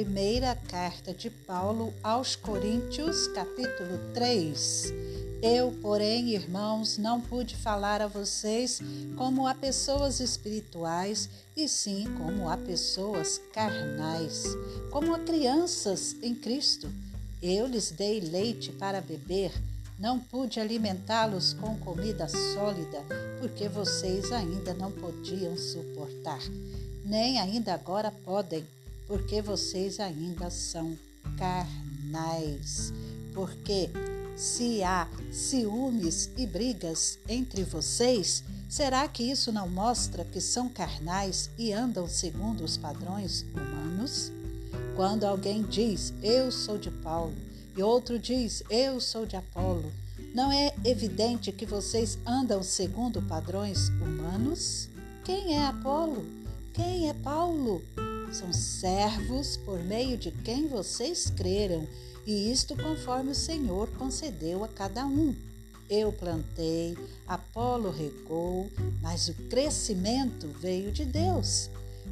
primeira carta de Paulo aos Coríntios, capítulo 3. Eu, porém, irmãos, não pude falar a vocês como a pessoas espirituais, e sim como a pessoas carnais, como a crianças em Cristo. Eu lhes dei leite para beber, não pude alimentá-los com comida sólida, porque vocês ainda não podiam suportar, nem ainda agora podem porque vocês ainda são carnais. Porque se há ciúmes e brigas entre vocês, será que isso não mostra que são carnais e andam segundo os padrões humanos? Quando alguém diz eu sou de Paulo e outro diz eu sou de Apolo, não é evidente que vocês andam segundo padrões humanos? Quem é Apolo? Quem é Paulo? São servos por meio de quem vocês creram, e isto conforme o Senhor concedeu a cada um. Eu plantei, Apolo regou, mas o crescimento veio de Deus.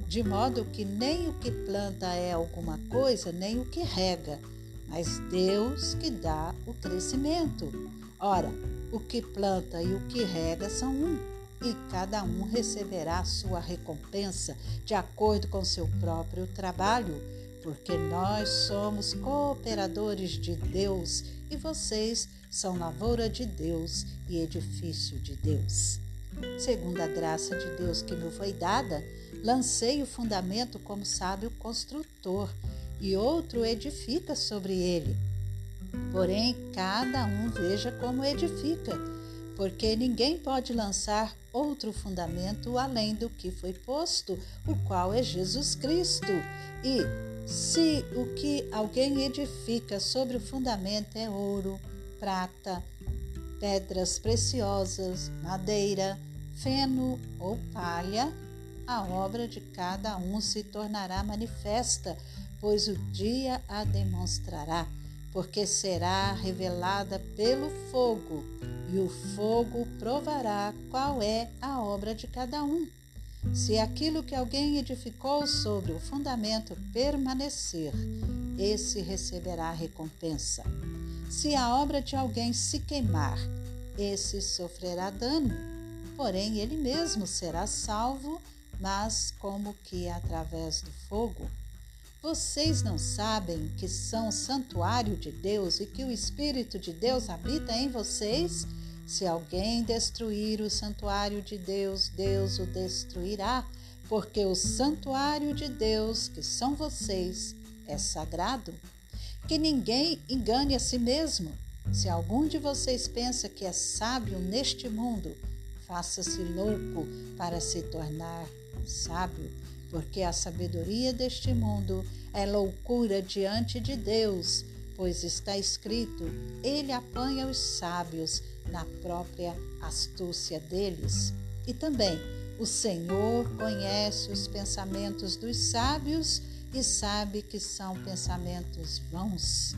De modo que nem o que planta é alguma coisa, nem o que rega, mas Deus que dá o crescimento. Ora, o que planta e o que rega são um e cada um receberá sua recompensa de acordo com seu próprio trabalho, porque nós somos cooperadores de Deus e vocês são lavoura de Deus e edifício de Deus. Segundo a graça de Deus que me foi dada, lancei o fundamento como sábio construtor, e outro edifica sobre ele. Porém, cada um veja como edifica porque ninguém pode lançar outro fundamento além do que foi posto, o qual é Jesus Cristo. E se o que alguém edifica sobre o fundamento é ouro, prata, pedras preciosas, madeira, feno ou palha, a obra de cada um se tornará manifesta, pois o dia a demonstrará porque será revelada pelo fogo, e o fogo provará qual é a obra de cada um. Se aquilo que alguém edificou sobre o fundamento permanecer, esse receberá recompensa. Se a obra de alguém se queimar, esse sofrerá dano, porém ele mesmo será salvo, mas como que através do fogo. Vocês não sabem que são santuário de Deus e que o Espírito de Deus habita em vocês? Se alguém destruir o santuário de Deus, Deus o destruirá, porque o santuário de Deus, que são vocês, é sagrado. Que ninguém engane a si mesmo. Se algum de vocês pensa que é sábio neste mundo, faça-se louco para se tornar sábio porque a sabedoria deste mundo é loucura diante de Deus, pois está escrito: Ele apanha os sábios na própria astúcia deles. E também, o Senhor conhece os pensamentos dos sábios e sabe que são pensamentos vãos.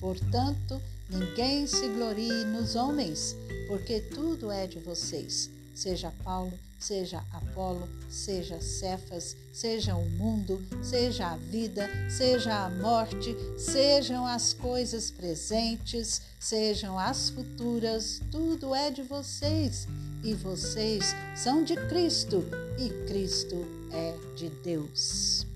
Portanto, ninguém se glorie nos homens, porque tudo é de vocês seja Paulo, seja Apolo, seja Cefas, seja o mundo, seja a vida, seja a morte, sejam as coisas presentes, sejam as futuras, tudo é de vocês e vocês são de Cristo e Cristo é de Deus.